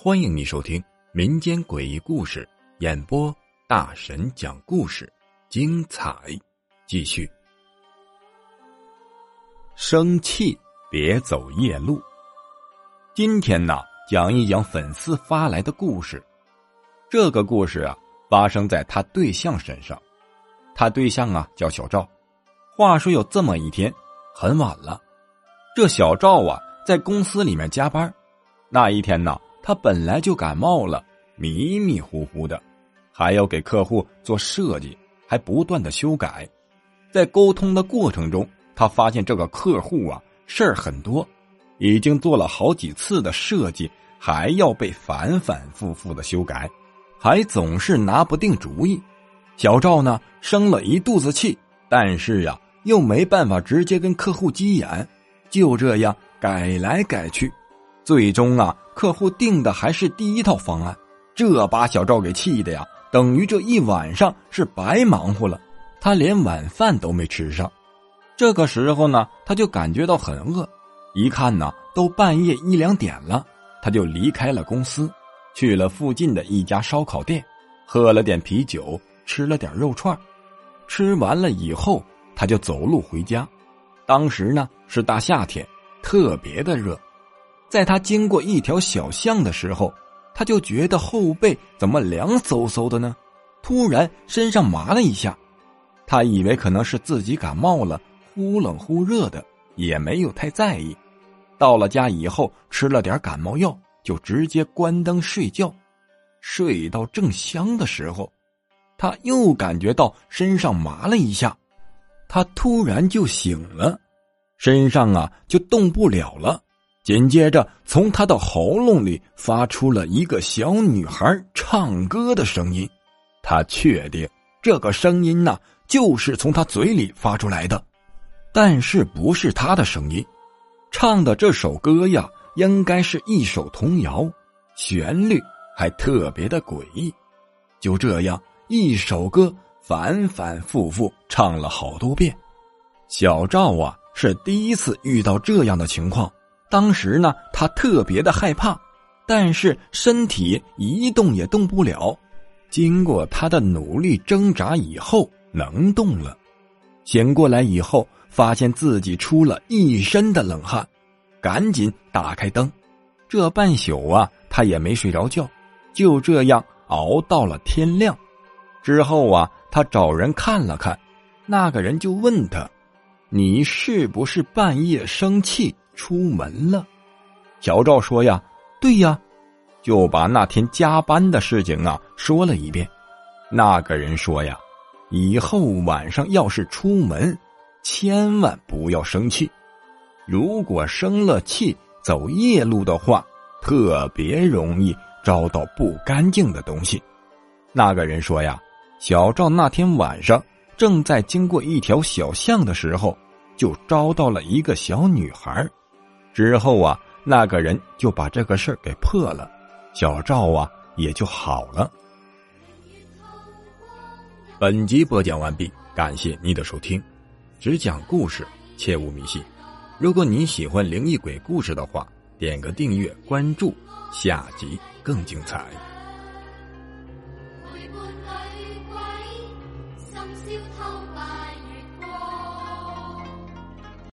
欢迎你收听民间诡异故事演播，大神讲故事，精彩继续。生气别走夜路。今天呢，讲一讲粉丝发来的故事。这个故事啊，发生在他对象身上。他对象啊叫小赵。话说有这么一天，很晚了，这小赵啊在公司里面加班。那一天呢。他本来就感冒了，迷迷糊糊的，还要给客户做设计，还不断的修改。在沟通的过程中，他发现这个客户啊事儿很多，已经做了好几次的设计，还要被反反复复的修改，还总是拿不定主意。小赵呢生了一肚子气，但是呀又没办法直接跟客户急眼，就这样改来改去。最终啊，客户定的还是第一套方案，这把小赵给气的呀，等于这一晚上是白忙活了，他连晚饭都没吃上。这个时候呢，他就感觉到很饿，一看呢，都半夜一两点了，他就离开了公司，去了附近的一家烧烤店，喝了点啤酒，吃了点肉串，吃完了以后，他就走路回家。当时呢是大夏天，特别的热。在他经过一条小巷的时候，他就觉得后背怎么凉飕飕的呢？突然身上麻了一下，他以为可能是自己感冒了，忽冷忽热的，也没有太在意。到了家以后，吃了点感冒药，就直接关灯睡觉。睡到正香的时候，他又感觉到身上麻了一下，他突然就醒了，身上啊就动不了了。紧接着，从他的喉咙里发出了一个小女孩唱歌的声音。他确定这个声音呢，就是从他嘴里发出来的，但是不是他的声音。唱的这首歌呀，应该是一首童谣，旋律还特别的诡异。就这样，一首歌反反复复唱了好多遍。小赵啊，是第一次遇到这样的情况。当时呢，他特别的害怕，但是身体一动也动不了。经过他的努力挣扎以后，能动了。醒过来以后，发现自己出了一身的冷汗，赶紧打开灯。这半宿啊，他也没睡着觉，就这样熬到了天亮。之后啊，他找人看了看，那个人就问他：“你是不是半夜生气？”出门了，小赵说：“呀，对呀，就把那天加班的事情啊说了一遍。那个人说呀，以后晚上要是出门，千万不要生气。如果生了气走夜路的话，特别容易招到不干净的东西。”那个人说：“呀，小赵那天晚上正在经过一条小巷的时候，就招到了一个小女孩。”之后啊，那个人就把这个事儿给破了，小赵啊也就好了。本集播讲完毕，感谢你的收听，只讲故事，切勿迷信。如果你喜欢灵异鬼故事的话，点个订阅关注，下集更精彩。buồn hơi quấy sóng siêu thâu vào